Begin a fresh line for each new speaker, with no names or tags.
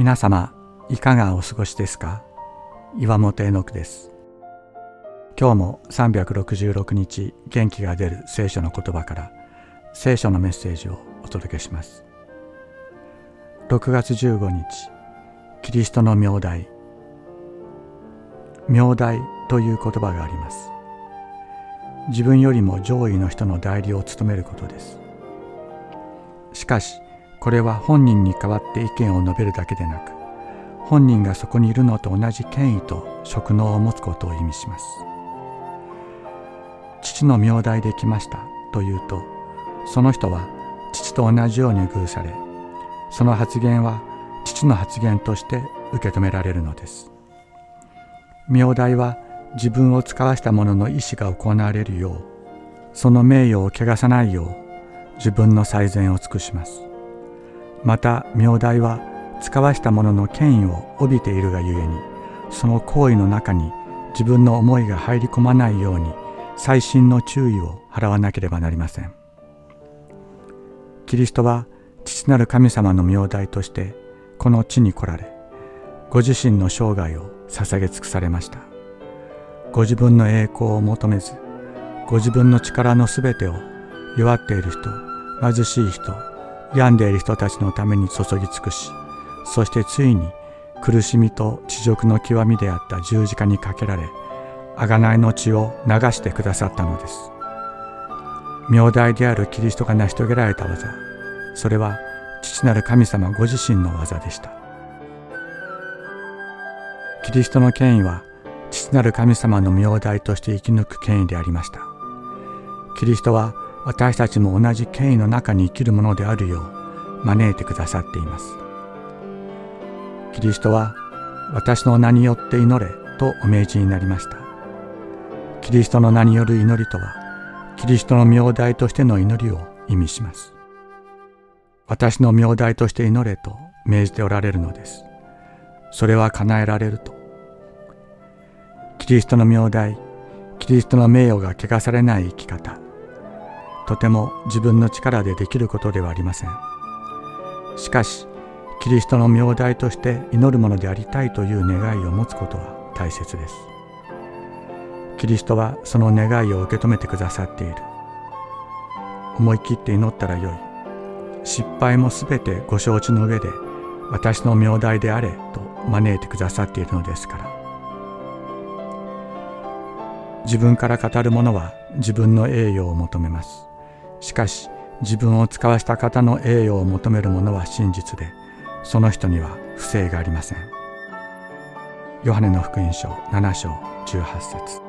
皆様いかがお過ごしですか？岩本絵の句です。今日も366日元気が出る聖書の言葉から聖書のメッセージをお届けします。6月15日キリストの名代。名代という言葉があります。自分よりも上位の人の代理を務めることです。しかしこれは本人に代わって意見を述べるだけでなく本人がそこにいるのと同じ権威と職能を持つことを意味します。父の名代で来ましたというとその人は父と同じように遇されその発言は父の発言として受け止められるのです。名代は自分を使わした者の意思が行われるようその名誉を汚さないよう自分の最善を尽くします。また名代は使わした者の権威を帯びているがゆえにその行為の中に自分の思いが入り込まないように細心の注意を払わなければなりません。キリストは父なる神様の名代としてこの地に来られご自身の生涯を捧げ尽くされました。ご自分の栄光を求めずご自分の力のすべてを弱っている人貧しい人病んでいる人たちのために注ぎ尽くしそしてついに苦しみと地獄の極みであった十字架にかけられ贖いの血を流してくださったのです。名代であるキリストが成し遂げられた技それは父なる神様ご自身の技でした。キリストの権威は父なる神様の名代として生き抜く権威でありました。キリストは私たちも同じ権威の中に生きるものであるよう招いてくださっています。キリストは私の名によって祈れとお命じになりました。キリストの名による祈りとはキリストの名代としての祈りを意味します。私の名代として祈れと命じておられるのです。それは叶えられると。キリストの名代キリストの名誉が汚されない生き方。とても自分の力でできることではありません。しかしキリストの名代として祈るものでありたいという願いを持つことは大切です。キリストはその願いを受け止めてくださっている。思い切って祈ったらよい。失敗もすべてご承知の上で私の名代であれと招いてくださっているのですから。自分から語る者は自分の栄誉を求めます。しかし自分を使わした方の栄誉を求める者は真実でその人には不正がありません。ヨハネの福音書7章18節。